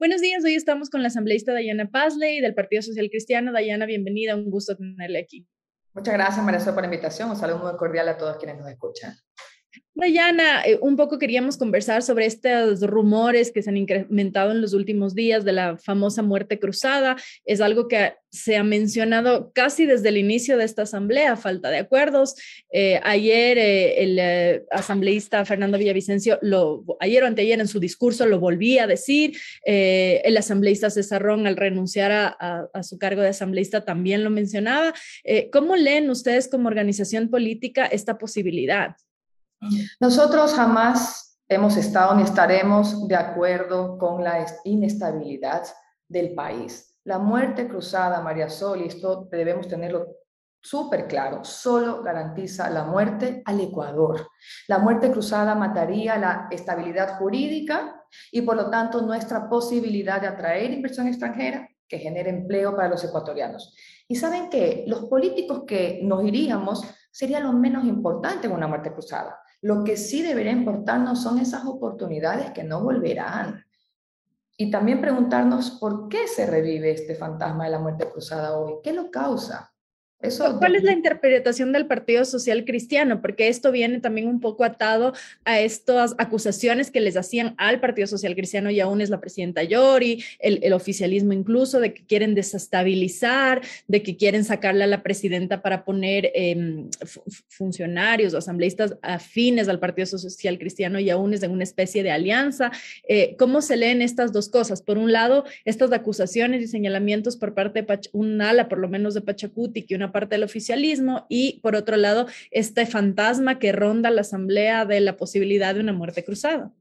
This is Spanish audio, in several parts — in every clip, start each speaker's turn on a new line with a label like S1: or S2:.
S1: Buenos días, hoy estamos con la asambleísta Dayana Pazley del Partido Social Cristiano. Dayana, bienvenida, un gusto tenerle aquí.
S2: Muchas gracias, María por la invitación. Un saludo muy cordial a todos quienes nos escuchan.
S1: Dayana, eh, un poco queríamos conversar sobre estos rumores que se han incrementado en los últimos días de la famosa muerte cruzada. Es algo que se ha mencionado casi desde el inicio de esta asamblea, falta de acuerdos. Eh, ayer eh, el asambleísta Fernando Villavicencio, lo, ayer o anteayer en su discurso lo volvía a decir. el asambleísta César Ron, al renunciar a, a, su cargo de asambleísta, también lo mencionaba. ¿Cómo leen ustedes como organización política esta posibilidad?
S2: Nosotros jamás hemos estado ni estaremos de acuerdo con la inestabilidad del país. La muerte cruzada, María Sol, y esto debemos tenerlo súper claro, solo garantiza la muerte al Ecuador. La muerte cruzada mataría la estabilidad jurídica y por lo tanto nuestra posibilidad de atraer inversión extranjera que genere empleo para los ecuatorianos. Y saben que los políticos que nos iríamos sería lo menos importante en una muerte cruzada. Lo que sí debería importarnos son esas oportunidades que no volverán. Y también preguntarnos por qué se revive este fantasma de la muerte cruzada hoy, qué lo causa.
S1: ¿Cuál es la interpretación del Partido Social Cristiano? Porque esto viene también un poco atado a estas acusaciones que les hacían al Partido Social Cristiano y aún es la presidenta Yori, el, oficialismo incluso, de que quieren desestabilizar, de que quieren sacarle a la presidenta para poner em, funcionarios o asambleístas afines al Partido Social Cristiano y aún es en una especie de alianza. Eh, ¿Cómo se leen estas dos cosas? Por un lado, estas acusaciones y señalamientos por parte de un ala, por lo menos de Pachacuti, que una parte del oficialismo y por otro lado este fantasma que ronda la asamblea de la posibilidad de una muerte cruzada.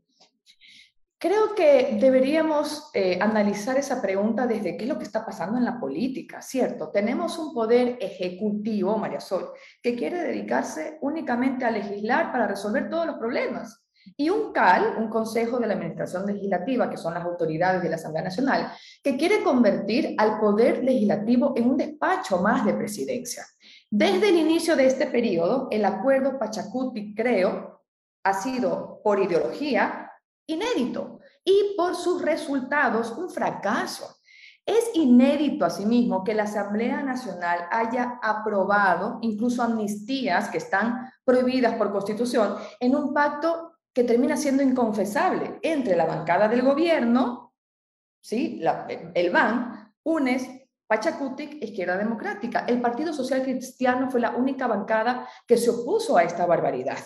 S2: Creo que deberíamos eh, analizar esa pregunta desde qué es lo que está pasando en la política, ¿cierto? Tenemos un poder ejecutivo, María Sol, que quiere dedicarse únicamente a legislar para resolver todos los problemas. Y un CAL, un Consejo de la Administración Legislativa, que son las autoridades de la Asamblea Nacional, que quiere convertir al Poder Legislativo en un despacho más de presidencia. Desde el inicio de este periodo, el acuerdo Pachacuti, creo, ha sido por ideología inédito y por sus resultados un fracaso. Es inédito asimismo que la Asamblea Nacional haya aprobado incluso amnistías que están prohibidas por constitución en un pacto que termina siendo inconfesable entre la bancada del gobierno, ¿sí? el BAN, UNES, Pachacutic, Izquierda Democrática. El Partido Social Cristiano fue la única bancada que se opuso a esta barbaridad.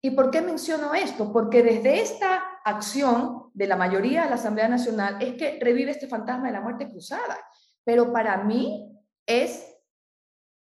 S2: ¿Y por qué menciono esto? Porque desde esta acción de la mayoría de la Asamblea Nacional es que revive este fantasma de la muerte cruzada. Pero para mí es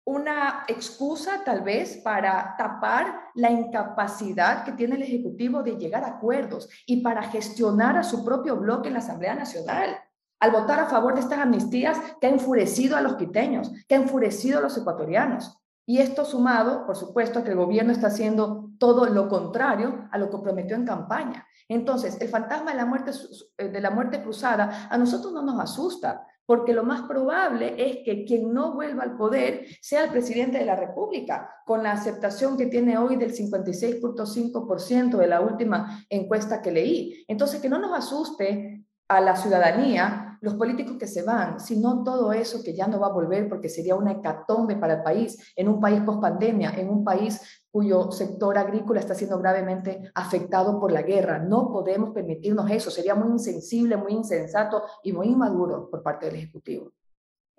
S2: una excusa tal vez para tapar la incapacidad que tiene el Ejecutivo de llegar a acuerdos y para gestionar a su propio bloque en la Asamblea Nacional. Al votar a favor de estas amnistías que ha enfurecido a los quiteños, que ha enfurecido a los ecuatorianos. Y esto sumado, por supuesto, a que el gobierno está haciendo todo lo contrario a lo que prometió en campaña. Entonces, el fantasma de la muerte, de la muerte cruzada a nosotros no nos asusta, porque lo más probable es que quien no vuelva al poder sea el presidente de la República, con la aceptación que tiene hoy del 56.5% de la última encuesta que leí. Entonces, que no nos asuste a la ciudadanía los políticos que se van, sino todo eso que ya no va a volver porque sería una hecatombe para el país, en un país post pandemia, en un país cuyo sector agrícola está siendo gravemente afectado por la guerra. No podemos permitirnos eso. Sería muy insensible, muy insensato y muy inmaduro por parte del Ejecutivo.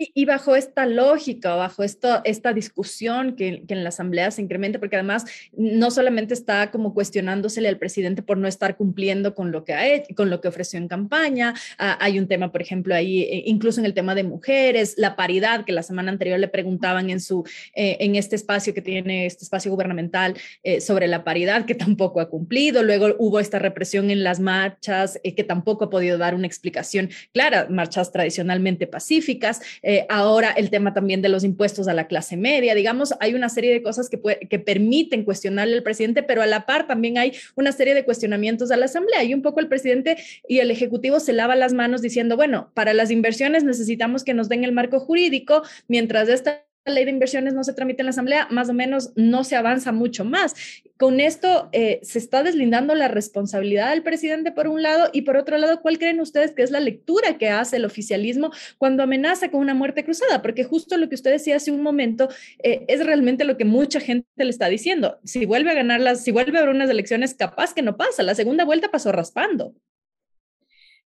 S1: Y, bajo esta lógica, bajo esto, esta discusión que, en la Asamblea se incrementa, porque además no solamente está como cuestionándosele al presidente por no estar cumpliendo con lo que, ha hecho, con lo que ofreció en campaña, ah, hay un tema, por ejemplo, ahí, eh, incluso en el tema de mujeres, la paridad, que la semana anterior le preguntaban en, su, eh, en este espacio que tiene, este espacio gubernamental, eh, sobre la paridad, que tampoco ha cumplido, luego hubo esta represión en las marchas, que tampoco ha podido dar una explicación clara, marchas tradicionalmente pacíficas. Eh, ahora el tema también de los impuestos a la clase media, digamos, hay una serie de cosas que, que permiten cuestionarle al presidente, pero a la par también hay una serie de cuestionamientos a la Asamblea. Y un poco el presidente y el Ejecutivo se lava las manos diciendo, bueno, para las inversiones necesitamos que nos den el marco jurídico, mientras esta ley de inversiones no se tramite en la Asamblea, más o menos no se avanza mucho más. Con esto eh, se está deslindando la responsabilidad del presidente por un lado y por otro lado, ¿cuál creen ustedes que es la lectura que hace el oficialismo cuando amenaza con una muerte cruzada? Porque justo lo que usted decía hace un momento eh, es realmente lo que mucha gente le está diciendo. Si vuelve a ganar las, si vuelve a haber unas elecciones, capaz que no pasa. La segunda vuelta pasó raspando.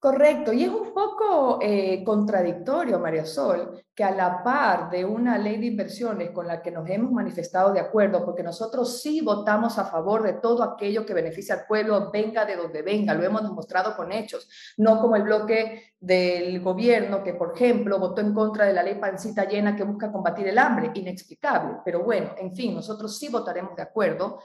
S2: Correcto, y es un poco eh, contradictorio, María Sol, que a la par de una ley de inversiones con la que nos hemos manifestado de acuerdo, porque nosotros sí votamos a favor de todo aquello que beneficia al pueblo, venga de donde venga, lo hemos demostrado con hechos, no como el bloque del gobierno que, por ejemplo, votó en contra de la ley pancita llena que busca combatir el hambre, inexplicable, pero bueno, en fin, nosotros sí votaremos de acuerdo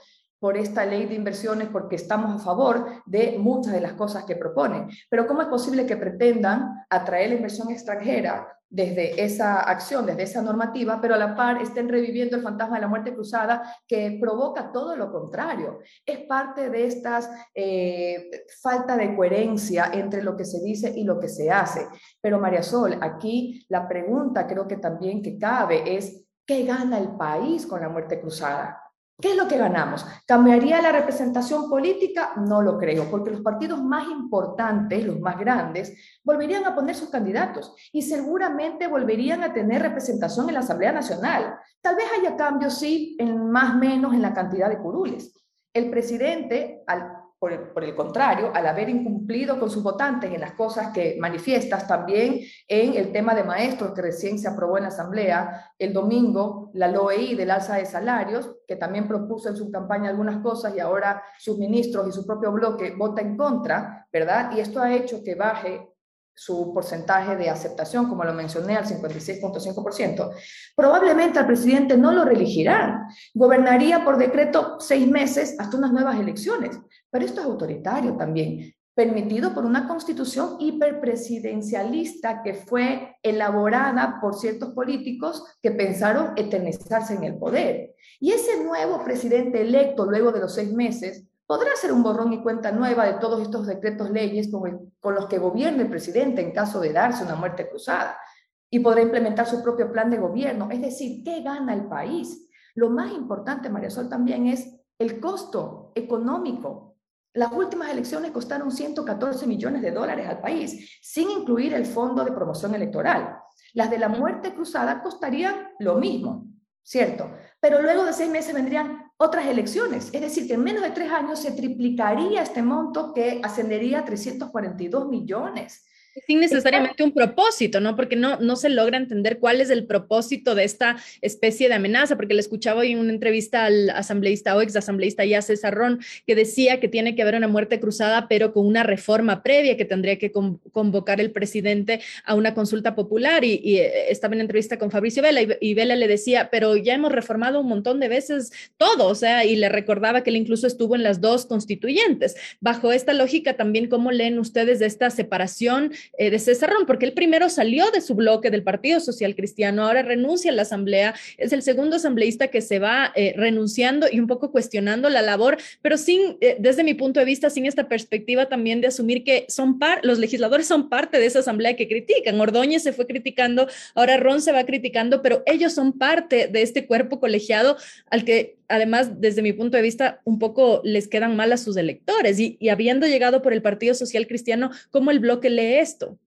S2: por esta ley de inversiones porque estamos a favor de muchas de las cosas que proponen. Pero ¿cómo es posible que pretendan atraer la inversión extranjera desde esa acción, desde esa normativa, pero a la par estén reviviendo el fantasma de la muerte cruzada que provoca todo lo contrario? Es parte de estas eh, falta de coherencia entre lo que se dice y lo que se hace. Pero María Sol, aquí la pregunta creo que también que cabe es, ¿qué gana el país con la muerte cruzada? ¿Qué es lo que ganamos? ¿Cambiaría la representación política? No lo creo, porque los partidos más importantes, los más grandes, volverían a poner sus candidatos y seguramente volverían a tener representación en la Asamblea Nacional. Tal vez haya cambios, sí, en más o menos en la cantidad de curules. El presidente, al por el, contrario, al haber incumplido con sus votantes en las cosas que manifiestas, también en el tema de maestros que recién se aprobó en la Asamblea, el domingo la LOEI del alza de salarios, que también propuso en su campaña algunas cosas y ahora sus ministros y su propio bloque vota en contra, ¿verdad? Y esto ha hecho que baje su porcentaje de aceptación, como lo mencioné, al 56.5%, probablemente al presidente no lo reelegirán. Gobernaría por decreto seis meses hasta unas nuevas elecciones. Pero esto es autoritario también, permitido por una constitución hiperpresidencialista que fue elaborada por ciertos políticos que pensaron eternizarse en el poder. Y ese nuevo presidente electo luego de los seis meses podrá hacer un borrón y cuenta nueva de todos estos decretos leyes con, con los que gobierne el presidente en caso de darse una muerte cruzada y podrá implementar su propio plan de gobierno. Es decir, ¿qué gana el país? Lo más importante, María Sol, también es el costo económico. Las últimas elecciones costaron 114 millones de dólares al país, sin incluir el fondo de promoción electoral. Las de la muerte cruzada costarían lo mismo, ¿cierto? Pero luego de seis meses vendrían otras elecciones. Es decir, que en menos de tres años se triplicaría este monto que ascendería a 342 millones
S1: sin necesariamente un propósito, ¿no? Porque no, no se logra entender cuál es el propósito de esta especie de amenaza, porque le escuchaba hoy en una entrevista al asambleísta o ex asambleísta ya César Ron, que decía que tiene que haber una muerte cruzada, pero con una reforma previa que tendría que convocar el presidente a una consulta popular. Y, eh, estaba en entrevista con Fabricio Vela y, Vela le decía, pero ya hemos reformado un montón de veces todo, o sea, y le recordaba que él incluso estuvo en las dos constituyentes. Bajo esta lógica también, ¿cómo leen ustedes de esta separación? Eh, de César Ron, porque él primero salió de su bloque del Partido Social Cristiano, ahora renuncia a la Asamblea, es el segundo asambleísta que se va eh, renunciando y un poco cuestionando la labor, pero sin, eh, desde mi punto de vista, sin esta perspectiva también de asumir que son par, los legisladores son parte de esa Asamblea que critican. Ordóñez se fue criticando, ahora Ron se va criticando, pero ellos son parte de este cuerpo colegiado al que además, desde mi punto de vista, un poco les quedan mal a sus electores. Y, habiendo llegado por el Partido Social Cristiano, ¿cómo el bloque lee esto?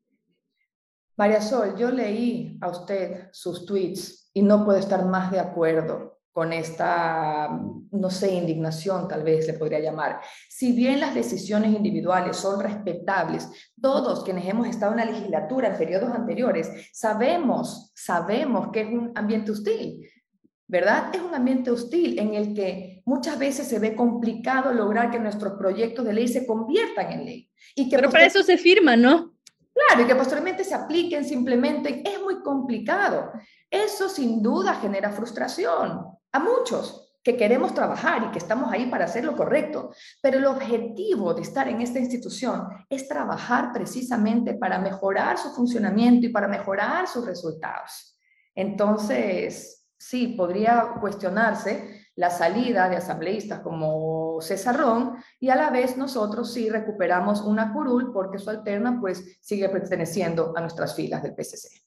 S2: María Sol, yo leí a usted sus tweets y no puedo estar más de acuerdo con esta, no sé, indignación tal vez le podría llamar. Si bien las decisiones individuales son respetables, todos quienes hemos estado en la legislatura en periodos anteriores sabemos, sabemos que es un ambiente hostil ¿verdad? Es un ambiente hostil en el que muchas veces se ve complicado lograr que nuestros proyectos de ley se conviertan en ley.
S1: Y que Pero para eso se firma, ¿no?
S2: Claro, y que posteriormente se apliquen, simplemente Es muy complicado. Eso sin duda genera frustración a muchos que queremos trabajar y que estamos ahí para hacer lo correcto. Pero el objetivo de estar en esta institución es trabajar precisamente para mejorar su funcionamiento y para mejorar sus resultados. Entonces, sí podría cuestionarse la salida de asambleístas como César Ron y a la vez nosotros sí recuperamos una curul porque su alterna pues sigue perteneciendo a nuestras filas del PCC.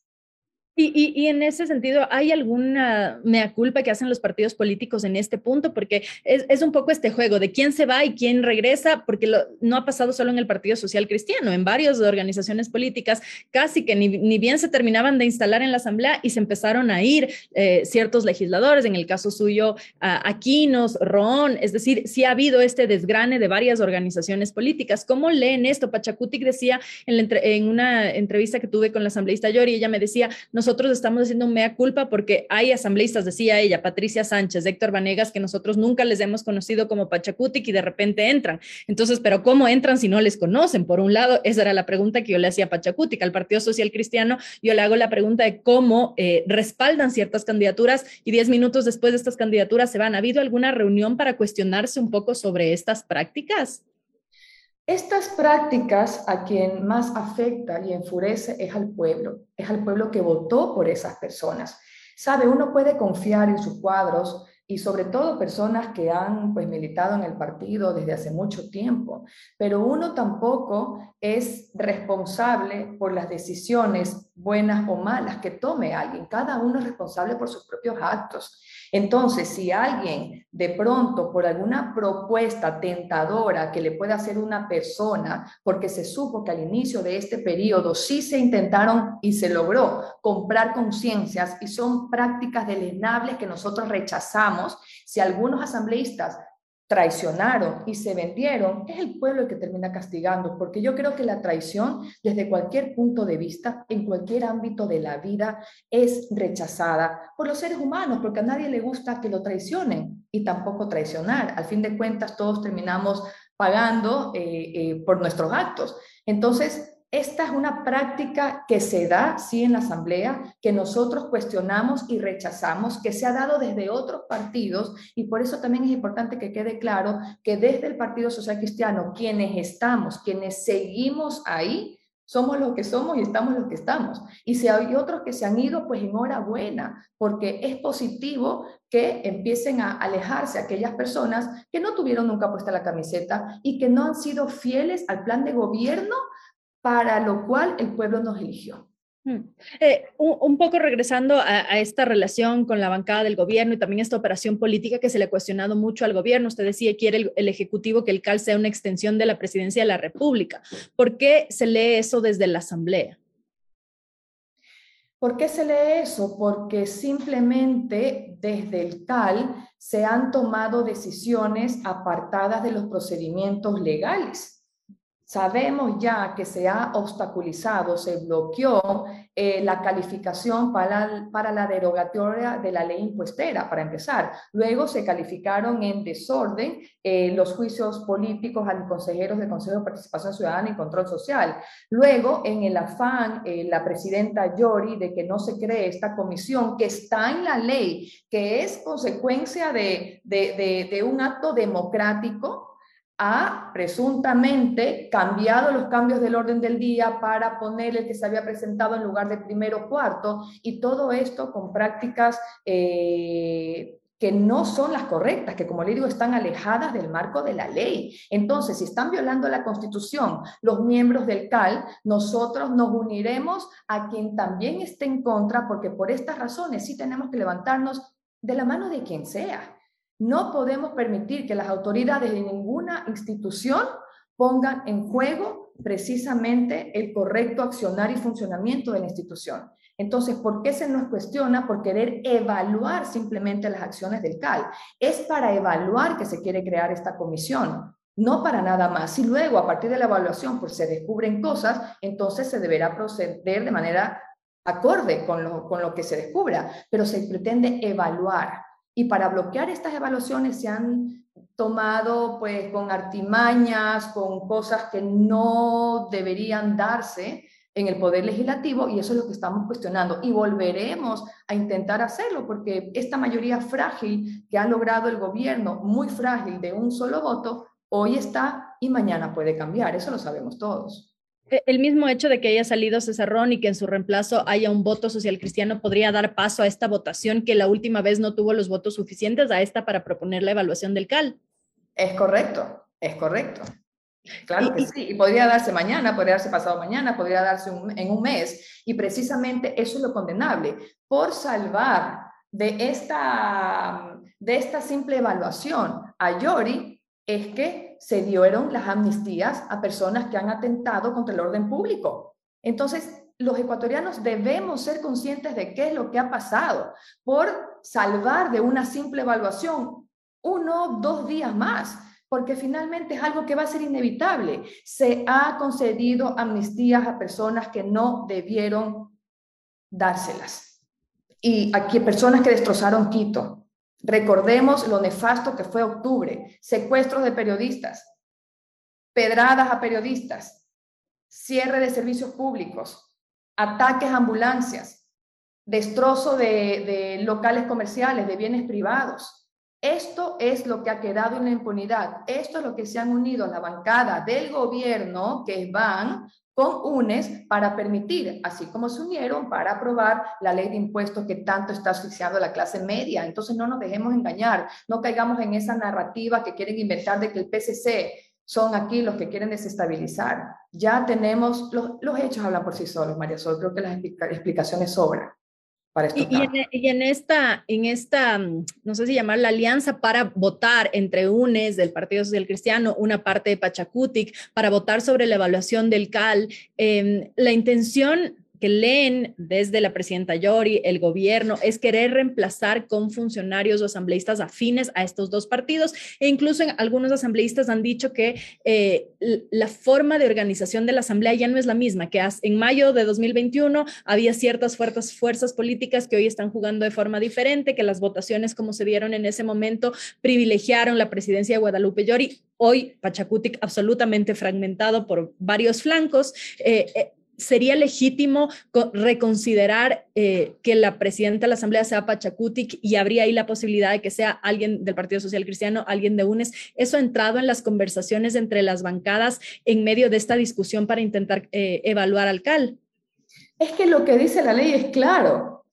S1: Y, en ese sentido, ¿hay alguna mea culpa que hacen los partidos políticos en este punto? Porque es, un poco este juego de quién se va y quién regresa, porque no ha pasado solo en el Partido Social Cristiano, en varias organizaciones políticas, casi que ni, bien se terminaban de instalar en la Asamblea y se empezaron a ir eh, ciertos legisladores, en el caso suyo, Aquinos, Ron, es decir, sí ha habido este desgrane de varias organizaciones políticas. ¿Cómo leen esto? Pachacutic decía en, en una entrevista que tuve con la asambleísta Yori, ella me decía, nosotros nosotros estamos haciendo un mea culpa porque hay asambleístas, decía ella, Patricia Sánchez, Héctor Vanegas, que nosotros nunca les hemos conocido como Pachacutic y de repente entran. Entonces, ¿pero cómo entran si no les conocen? Por un lado, esa era la pregunta que yo le hacía a Pachacutic, al Partido Social Cristiano, yo le hago la pregunta de cómo eh, respaldan ciertas candidaturas y diez minutos después de estas candidaturas se van. ¿Ha habido alguna reunión para cuestionarse un poco sobre estas prácticas?
S2: Estas prácticas a quien más afecta y enfurece es al pueblo, es al pueblo que votó por esas personas. Sabe, uno puede confiar en sus cuadros y sobre todo personas que han pues militado en el partido desde hace mucho tiempo, pero uno tampoco es responsable por las decisiones buenas o malas que tome alguien. Cada uno es responsable por sus propios actos. Entonces, si alguien de pronto por alguna propuesta tentadora que le pueda hacer una persona, porque se supo que al inicio de este periodo sí se intentaron y se logró comprar conciencias y son prácticas deleznables que nosotros rechazamos, si algunos asambleístas traicionaron y se vendieron, es el pueblo el que termina castigando, porque yo creo que la traición, desde cualquier punto de vista, en cualquier ámbito de la vida, es rechazada por los seres humanos, porque a nadie le gusta que lo traicionen y tampoco traicionar. Al fin de cuentas, todos terminamos pagando eh, eh, por nuestros actos. Entonces, esta es una práctica que se da, sí, en la Asamblea, que nosotros cuestionamos y rechazamos, que se ha dado desde otros partidos y por eso también es importante que quede claro que desde el Partido Social Cristiano, quienes estamos, quienes seguimos ahí, somos los que somos y estamos los que estamos. Y si hay otros que se han ido, pues enhorabuena, porque es positivo que empiecen a alejarse aquellas personas que no tuvieron nunca puesta la camiseta y que no han sido fieles al plan de gobierno para lo cual el pueblo nos eligió.
S1: Hmm. Eh, un, poco regresando a, esta relación con la bancada del gobierno y también esta operación política que se le ha cuestionado mucho al gobierno. Usted decía, quiere el, el, Ejecutivo que el CAL sea una extensión de la presidencia de la República. ¿Por qué se lee eso desde la Asamblea?
S2: ¿Por qué se lee eso? Porque simplemente desde el CAL se han tomado decisiones apartadas de los procedimientos legales. Sabemos ya que se ha obstaculizado, se bloqueó eh, la calificación para, para, la derogatoria de la ley impuestera, para empezar. Luego se calificaron en desorden eh, los juicios políticos a los consejeros del Consejo de Participación Ciudadana y Control Social. Luego, en el afán, eh, la presidenta Yori de que no se cree esta comisión que está en la ley, que es consecuencia de, de, un acto democrático, ha presuntamente cambiado los cambios del orden del día para poner el que se había presentado en lugar de primero cuarto, y todo esto con prácticas eh, que no son las correctas, que como le digo, están alejadas del marco de la ley. Entonces, si están violando la Constitución los miembros del CAL, nosotros nos uniremos a quien también esté en contra, porque por estas razones sí tenemos que levantarnos de la mano de quien sea. No podemos permitir que las autoridades de ninguna institución pongan en juego precisamente el correcto accionar y funcionamiento de la institución. Entonces, ¿por qué se nos cuestiona por querer evaluar simplemente las acciones del CAL? Es para evaluar que se quiere crear esta comisión, no para nada más. Si luego, a partir de la evaluación, pues se descubren cosas, entonces se deberá proceder de manera acorde con lo, con lo que se descubra, pero se pretende evaluar. Y para bloquear estas evaluaciones se han tomado pues con artimañas, con cosas que no deberían darse en el poder legislativo y eso es lo que estamos cuestionando y volveremos a intentar hacerlo porque esta mayoría frágil que ha logrado el gobierno, muy frágil de un solo voto, hoy está y mañana puede cambiar, eso lo sabemos todos.
S1: E, el mismo hecho de que haya salido César Ron y que en su reemplazo haya un voto social cristiano podría dar paso a esta votación que la última vez no tuvo los votos suficientes a esta para proponer la evaluación del CAL.
S2: Es correcto, es correcto. Claro que sí, y podría darse mañana, podría darse pasado mañana, podría darse en un mes, y precisamente eso es lo condenable, por salvar de esta, de esta simple evaluación a Yori, es que se dieron las amnistías a personas que han atentado contra el orden público. Entonces, los ecuatorianos debemos ser conscientes de qué es lo que ha pasado por salvar de una simple evaluación uno, dos días más porque finalmente es algo que va a ser inevitable. Se ha concedido amnistías a personas que no debieron dárselas. Y aquí personas que destrozaron Quito. Recordemos lo nefasto que fue octubre, secuestros de periodistas, pedradas a periodistas, cierre de servicios públicos, ataques a ambulancias, destrozo de, locales comerciales, de bienes privados. Esto es lo que ha quedado en la impunidad. Esto es lo que se han unido la bancada del gobierno, que van con UNES, para permitir, así como se unieron para aprobar la ley de impuestos que tanto está asfixiando a la clase media. Entonces no nos dejemos engañar, no caigamos en esa narrativa que quieren inventar de que el PCC son aquí los que quieren desestabilizar. Ya tenemos, los, los hechos hablan por sí solos, María Sol, creo que las explicaciones sobran
S1: y, en, esta, en esta, mm, no sé si llamar la alianza para votar entre UNES del Partido Social Cristiano, una parte de Pachacutic, para votar sobre la evaluación del CAL, em, la intención que leen desde la presidenta Yori, el gobierno, es querer reemplazar con funcionarios o asambleístas afines a estos dos partidos. E incluso algunos asambleístas han dicho que eh, la forma de organización de la asamblea ya no es la misma, que en mayo de 2021 había ciertas fuerzas, fuerzas políticas que hoy están jugando de forma diferente, que las votaciones como se dieron en ese momento privilegiaron la presidencia de Guadalupe Yori. Hoy Pachacutic absolutamente fragmentado por varios flancos. Eh, eh, ¿Sería legítimo reconsiderar eh, que la presidenta de la Asamblea sea Pachacutic y habría ahí la posibilidad de que sea alguien del Partido Social Cristiano, alguien de UNES? ¿Eso ha entrado en las conversaciones entre las bancadas en medio de esta discusión para intentar eh, evaluar al CAL?
S2: Es que lo que dice la ley es claro.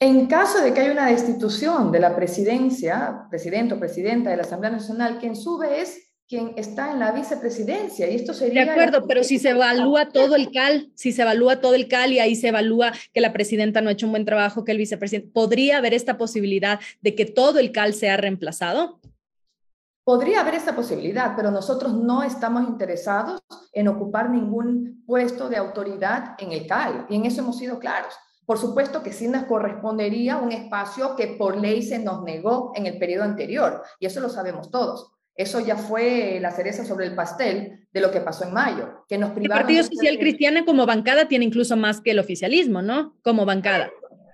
S2: En caso de que haya una destitución de la presidencia, presidente o presidenta de la Asamblea Nacional, quien sube es quien está en la vicepresidencia y esto sería...
S1: De acuerdo, pero si se evalúa todo el CAL, si se evalúa todo el CAL y ahí se evalúa que la presidenta no ha hecho un buen trabajo, que el vicepresidente, ¿podría haber esta posibilidad de que todo el CAL sea reemplazado?
S2: Podría haber esta posibilidad, pero nosotros no estamos interesados en ocupar ningún puesto de autoridad en el CAL y en eso hemos sido claros. Por supuesto que sí nos correspondería un espacio que por ley se nos negó en el periodo anterior y eso lo sabemos todos eso ya fue la cereza sobre el pastel de lo que pasó en mayo, que nos privaron...
S1: El Partido Social Cristiano como bancada tiene incluso más que el oficialismo, ¿no? Como bancada.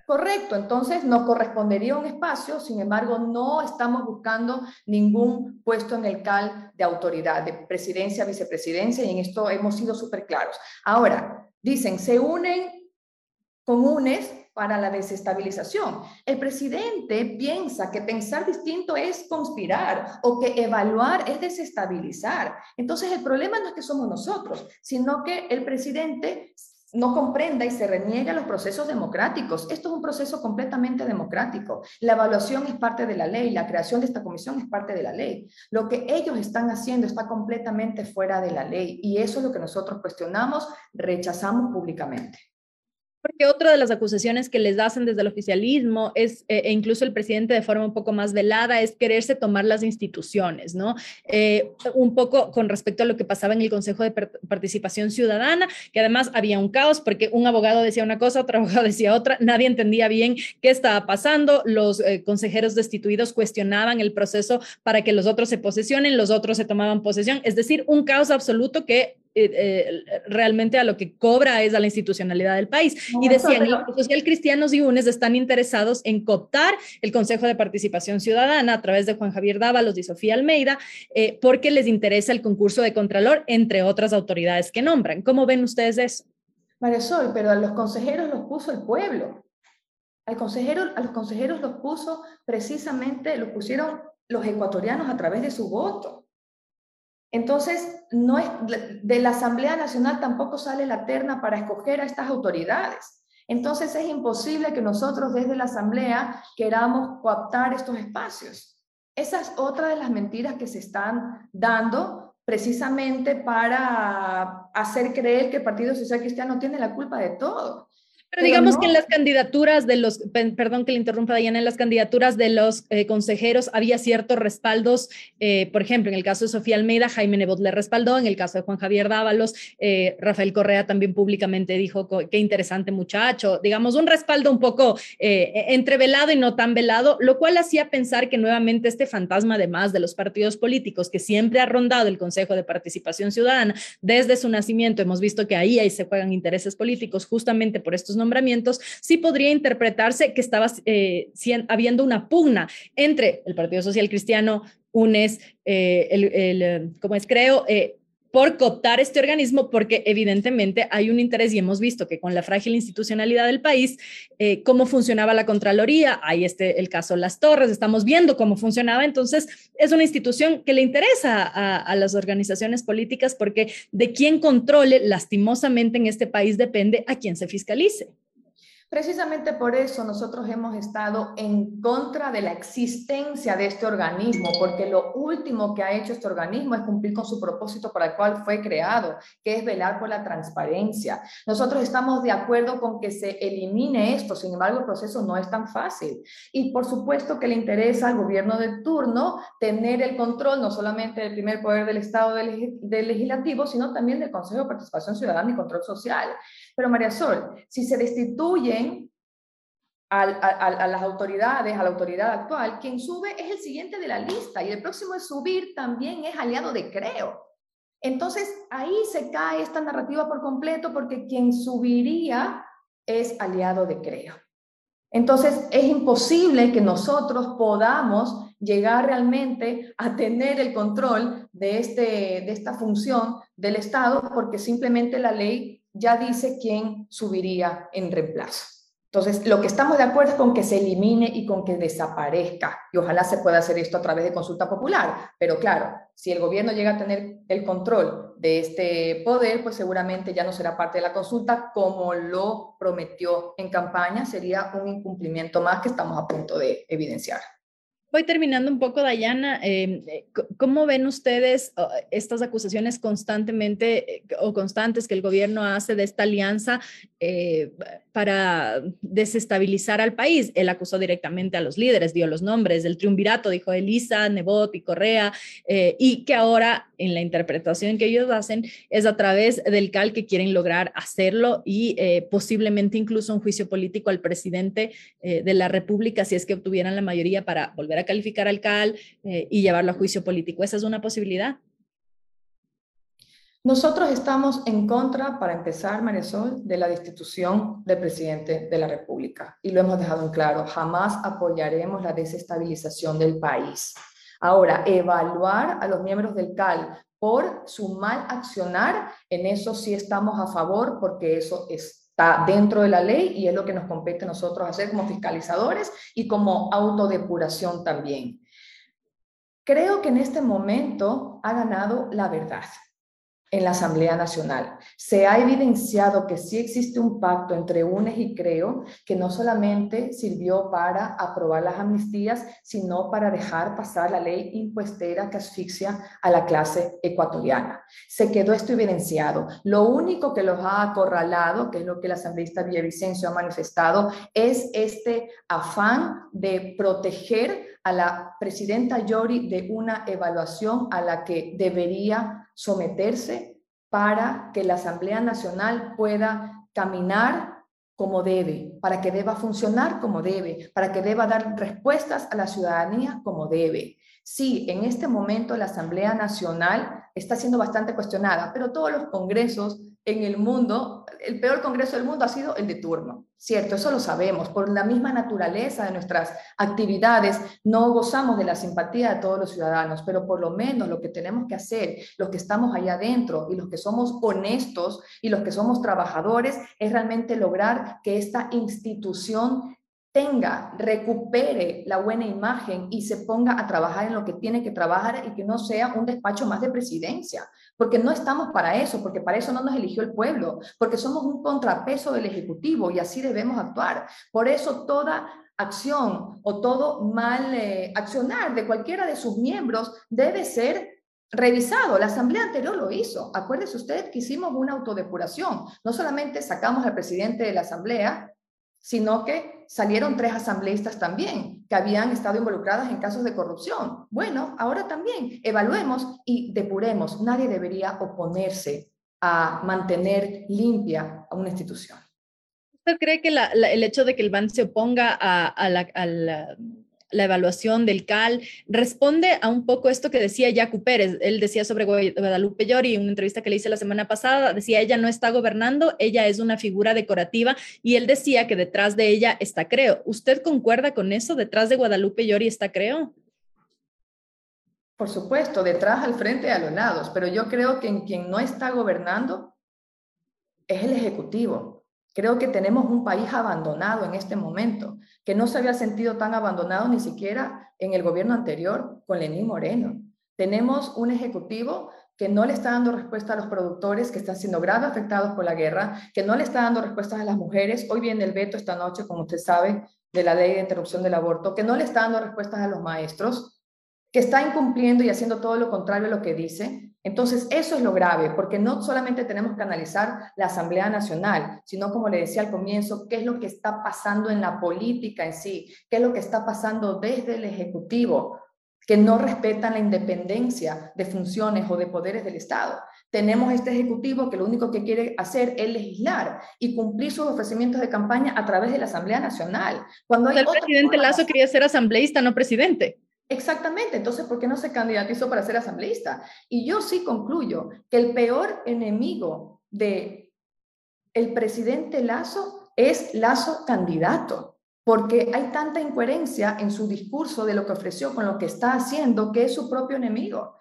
S2: Correcto, entonces nos correspondería un espacio, sin embargo, no estamos buscando ningún puesto en el CAL de autoridad, de presidencia, vicepresidencia, y en esto hemos sido súper claros. Ahora, dicen, se unen con UNES para la desestabilización. El presidente piensa que pensar distinto es conspirar o que evaluar es desestabilizar. Entonces el problema no es que somos nosotros, sino que el presidente no comprenda y se reniega los procesos democráticos. Esto es un proceso completamente democrático. La evaluación es parte de la ley, la creación de esta comisión es parte de la ley. Lo que ellos están haciendo está completamente fuera de la ley y eso es lo que nosotros cuestionamos, rechazamos públicamente.
S1: Otra de las acusaciones que les hacen desde el oficialismo es, eh, e incluso el presidente de forma un poco más velada, es quererse tomar las instituciones, ¿no? Eh, un poco con respecto a lo que pasaba en el Consejo de Participación Ciudadana, que además había un caos porque un abogado decía una cosa, otro abogado decía otra, nadie entendía bien qué estaba pasando, los eh, consejeros destituidos cuestionaban el proceso para que los otros se posesionen, los otros se tomaban posesión, es decir, un caos absoluto que eh, eh, realmente a lo que cobra es a la institucionalidad del país. y decían, los social cristianos y UNES están interesados en cooptar el Consejo de Participación Ciudadana a través de Juan Javier Dávalos y Sofía Almeida, eh, porque les interesa el concurso de Contralor, entre otras autoridades que nombran. ¿Cómo ven ustedes eso?
S2: María Sol, pero a los consejeros los puso el pueblo. Al consejero, a los consejeros los puso precisamente, los pusieron los ecuatorianos a través de su voto. Entonces, no es, de la Asamblea Nacional tampoco sale la terna para escoger a estas autoridades. Entonces, es imposible que nosotros desde la Asamblea queramos coaptar estos espacios. Esa es otra de las mentiras que se están dando precisamente para hacer creer que el Partido Social Cristiano tiene la culpa de todo.
S1: Pero digamos que en las candidaturas de los, perdón que le interrumpa Diana, en las candidaturas de los eh, consejeros había ciertos respaldos, eh, por ejemplo, en el caso de Sofía Almeida, Jaime Nebot le respaldó, en el caso de Juan Javier Dávalos, eh, Rafael Correa también públicamente dijo qué interesante muchacho, digamos, un respaldo un poco entrevelado y no tan velado, lo cual hacía pensar que nuevamente este fantasma además de los partidos políticos que siempre ha rondado el Consejo de Participación Ciudadana desde su nacimiento, hemos visto que ahí, ahí se juegan intereses políticos justamente por estos nombramientos, sí podría interpretarse que estaba eh, habiendo una pugna entre el Partido Social Cristiano, UNES, eh, el, el, como es, creo, eh, por cooptar este organismo, porque evidentemente hay un interés y hemos visto que con la frágil institucionalidad del país, eh, cómo funcionaba la Contraloría, hay este, el caso Las Torres, estamos viendo cómo funcionaba, entonces es una institución que le interesa a, a las organizaciones políticas porque de quién controle, lastimosamente en este país depende a quién se fiscalice.
S2: Precisamente por eso nosotros hemos estado en contra de la existencia de este organismo, porque lo último que ha hecho este organismo es cumplir con su propósito para el cual fue creado, que es velar por la transparencia. Nosotros estamos de acuerdo con que se elimine esto, sin embargo el proceso no es tan fácil. Y por supuesto que le interesa al gobierno de turno tener el control no solamente del primer poder del Estado del, del legislativo, sino también del Consejo de Participación Ciudadana y Control Social. Pero María Sol, si se a, las autoridades, a la autoridad actual, quien sube es el siguiente de la lista y el próximo es subir también es aliado de Creo. Entonces ahí se cae esta narrativa por completo porque quien subiría es aliado de Creo. Entonces es imposible que nosotros podamos llegar realmente a tener el control de, este, de esta función del Estado porque simplemente la ley ya dice quién subiría en reemplazo. Entonces, lo que estamos de acuerdo es con que se elimine y con que desaparezca. Y ojalá se pueda hacer esto a través de consulta popular. Pero claro, si el gobierno llega a tener el control de este poder, pues seguramente ya no será parte de la consulta como lo prometió en campaña. Sería un incumplimiento más que estamos a punto de evidenciar.
S1: Voy terminando un poco, Dayana. Em, eh, ¿Cómo ven ustedes oh, estas acusaciones constantemente eh, o constantes que el gobierno hace de esta alianza eh, para desestabilizar al país? Él acusó directamente a los líderes, dio los nombres del triunvirato, dijo Elisa, Nebot y Correa, y que ahora en la interpretación que ellos hacen es a través del CAL que quieren lograr hacerlo y posiblemente incluso un juicio político al presidente de la República si es que obtuvieran la mayoría para volver a calificar al CAL eh, y llevarlo a juicio político. ¿Esa es una posibilidad?
S2: Nosotros estamos en contra, para empezar, Marisol, de la destitución del presidente de la República. Y lo hemos dejado en claro, jamás apoyaremos la desestabilización del país. Ahora, evaluar a los miembros del CAL por su mal accionar, en eso sí estamos a favor, porque eso es está dentro de la ley y es lo que nos compete a nosotros hacer como fiscalizadores y como autodepuración también. Creo que en este momento ha ganado la verdad en la Asamblea Nacional. Se ha evidenciado que sí existe un pacto entre UNES y CREO que no solamente sirvió para aprobar las amnistías, sino para dejar pasar la ley impuestera que asfixia a la clase ecuatoriana. Se quedó esto evidenciado. Lo único que los ha acorralado, que es lo que el asambleísta Villavicencio ha manifestado, es este afán de proteger a la presidenta Yori de una evaluación a la que debería someterse para que la Asamblea Nacional pueda caminar como debe, para que deba funcionar como debe, para que deba dar respuestas a la ciudadanía como debe. Sí, en este momento la Asamblea Nacional está siendo bastante cuestionada, pero todos los congresos en el mundo, el peor congreso del mundo ha sido el de turno, ¿cierto? Eso lo sabemos. Por la misma naturaleza de nuestras actividades, no gozamos de la simpatía de todos los ciudadanos, pero por lo menos lo que tenemos que hacer, los que estamos allá adentro y los que somos honestos y los que somos trabajadores, es realmente lograr que esta institución tenga, recupere la buena imagen y se ponga a trabajar en lo que tiene que trabajar y que no sea un despacho más de presidencia, porque no estamos para eso, porque para eso no nos eligió el pueblo, porque somos un contrapeso del Ejecutivo y así debemos actuar. Por eso toda acción o todo mal eh, accionar de cualquiera de sus miembros debe ser revisado. La asamblea anterior lo hizo. Acuérdese usted que hicimos una autodepuración. No solamente sacamos al presidente de la asamblea, sino que salieron tres asambleístas también que habían estado involucradas en casos de corrupción. Bueno, ahora también evaluemos y depuremos. Nadie debería oponerse a mantener limpia a una institución.
S1: ¿Usted cree que el hecho de que el BAN se oponga a, la, la evaluación del CAL, responde a un poco esto que decía Jacu Pérez. Él decía sobre Guadalupe Llori, una entrevista que le hice la semana pasada, decía, ella no está gobernando, ella es una figura decorativa y él decía que detrás de ella está Creo. ¿Usted concuerda con eso? ¿Detrás de Guadalupe Llori está Creo?
S2: Por supuesto, detrás, al frente, a los lados, pero yo creo que en quien no está gobernando es el Ejecutivo. Creo que tenemos un país abandonado en este momento, que no se había sentido tan abandonado ni siquiera en el gobierno anterior con Lenín Moreno. Tenemos un ejecutivo que no le está dando respuesta a los productores que están siendo grave afectados por la guerra, que no le está dando respuestas a las mujeres. Hoy viene el veto esta noche, como usted sabe, de la ley de interrupción del aborto, que no le está dando respuestas a los maestros, que está incumpliendo y haciendo todo lo contrario a lo que dice, entonces, eso es lo grave, porque no solamente tenemos que analizar la Asamblea Nacional, sino, como le decía al comienzo, qué es lo que está pasando en la política en sí, qué es lo que está pasando desde el Ejecutivo, que no respetan la independencia de funciones o de poderes del Estado. Tenemos este Ejecutivo que lo único que quiere hacer es legislar y cumplir sus ofrecimientos de campaña a través de la Asamblea Nacional.
S1: Cuando el presidente Lazo quería ser asambleísta, no presidente.
S2: Exactamente, entonces, ¿por qué no se candidatizó para ser asambleísta? Y yo sí concluyo que el peor enemigo de el presidente Lazo es Lazo candidato, porque hay tanta incoherencia en su discurso de lo que ofreció con lo que está haciendo que es su propio enemigo.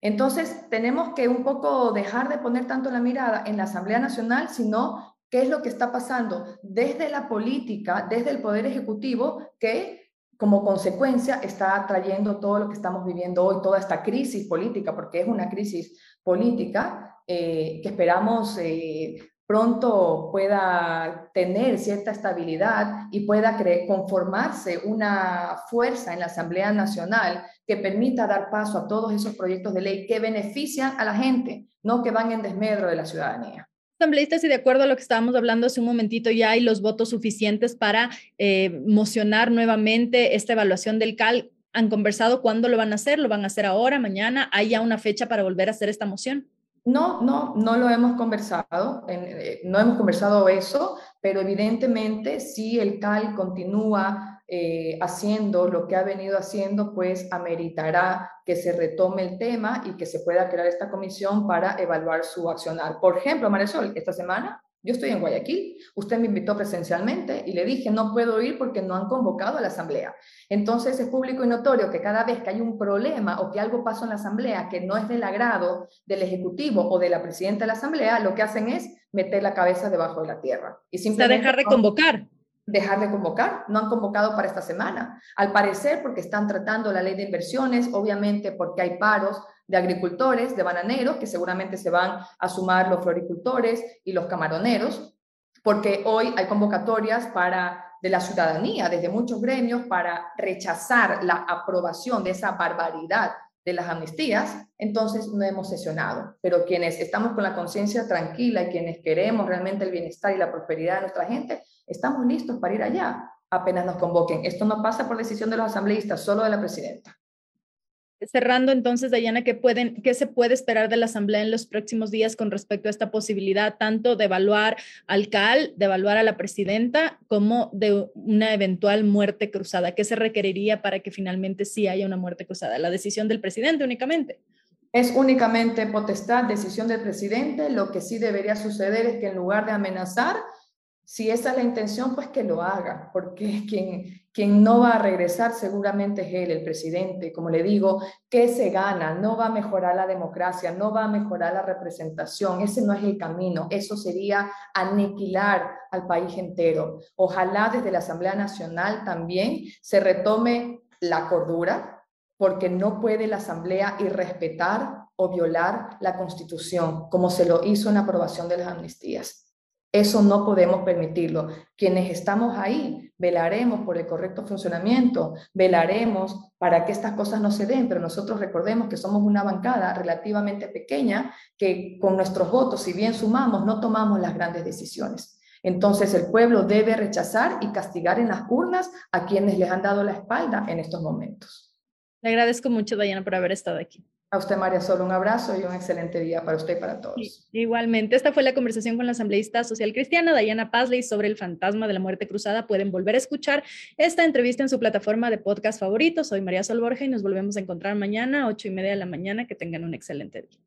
S2: Entonces, tenemos que un poco dejar de poner tanto la mirada en la Asamblea Nacional, sino qué es lo que está pasando desde la política, desde el Poder Ejecutivo, que como consecuencia está trayendo todo lo que estamos viviendo hoy, toda esta crisis política, porque es una crisis política eh, que esperamos eh, pronto pueda tener cierta estabilidad y pueda conformarse una fuerza en la Asamblea Nacional que permita dar paso a todos esos proyectos de ley que benefician a la gente, no que van en desmedro de la ciudadanía
S1: asambleístas y de acuerdo a lo que estábamos hablando hace un momentito, ya hay los votos suficientes para eh, mocionar nuevamente esta evaluación del CAL. ¿Han conversado cuándo lo van a hacer? ¿Lo van a hacer ahora, mañana? ¿Hay ya una fecha para volver a hacer esta moción?
S2: No, no, no lo hemos conversado, eh, no hemos conversado eso, pero evidentemente si el CAL continúa eh, haciendo lo que ha venido haciendo, pues ameritará que se retome el tema y que se pueda crear esta comisión para evaluar su accionar. Por ejemplo, Marisol, esta semana yo estoy en Guayaquil, usted me invitó presencialmente y le dije, no puedo ir porque no han convocado a la asamblea. Entonces es público y notorio que cada vez que hay un problema o que algo pasó en la asamblea que no es del agrado del Ejecutivo o de la presidenta de la asamblea, lo que hacen es meter la cabeza debajo de la tierra.
S1: Y simplemente... dejar de convocar
S2: dejar de convocar, no han convocado para esta semana. Al parecer, porque están tratando la ley de inversiones, obviamente porque hay paros de agricultores, de bananeros, que seguramente se van a sumar los floricultores y los camaroneros, porque hoy hay convocatorias para de la ciudadanía, desde muchos gremios, para rechazar la aprobación de esa barbaridad de las amnistías, entonces no hemos sesionado. Pero quienes estamos con la conciencia tranquila y quienes queremos realmente el bienestar y la prosperidad de nuestra gente, estamos listos para ir allá apenas nos convoquen. Esto no pasa por decisión de los asambleístas, solo de la presidenta.
S1: Cerrando entonces, Dayana, ¿qué, pueden, ¿qué se puede esperar de la Asamblea en los próximos días con respecto a esta posibilidad tanto de evaluar al CAL, de evaluar a la presidenta, como de una eventual muerte cruzada? ¿Qué se requeriría para que finalmente sí haya una muerte cruzada? ¿La decisión del presidente únicamente?
S2: Es únicamente potestad, decisión del presidente. Lo que sí debería suceder es que en lugar de amenazar, si esa es la intención, pues que lo haga, porque quien, quien no va a regresar seguramente es él, el presidente. Como le digo, ¿qué se gana? No va a mejorar la democracia, no va a mejorar la representación. Ese no es el camino. Eso sería aniquilar al país entero. Ojalá desde la Asamblea Nacional también se retome la cordura, porque no puede la Asamblea irrespetar o violar la Constitución, como se lo hizo en la aprobación de las amnistías. Eso no podemos permitirlo. Quienes estamos ahí velaremos por el correcto funcionamiento, velaremos para que estas cosas no se den, pero nosotros recordemos que somos una bancada relativamente pequeña que con nuestros votos, si bien sumamos, no tomamos las grandes decisiones. Entonces el pueblo debe rechazar y castigar en las urnas a quienes les han dado la espalda en estos momentos.
S1: Le agradezco mucho, Dayana, por haber estado aquí.
S2: A usted, María Sol, un abrazo y un excelente día para usted y para todos.
S1: igualmente, esta fue la conversación con la asambleísta social cristiana Dayana Pazley sobre el fantasma de la muerte cruzada. Pueden volver a escuchar esta entrevista en su plataforma de podcast favorito. Soy María Sol Borja y nos volvemos a encontrar mañana, ocho y media de la mañana. Que tengan un excelente día.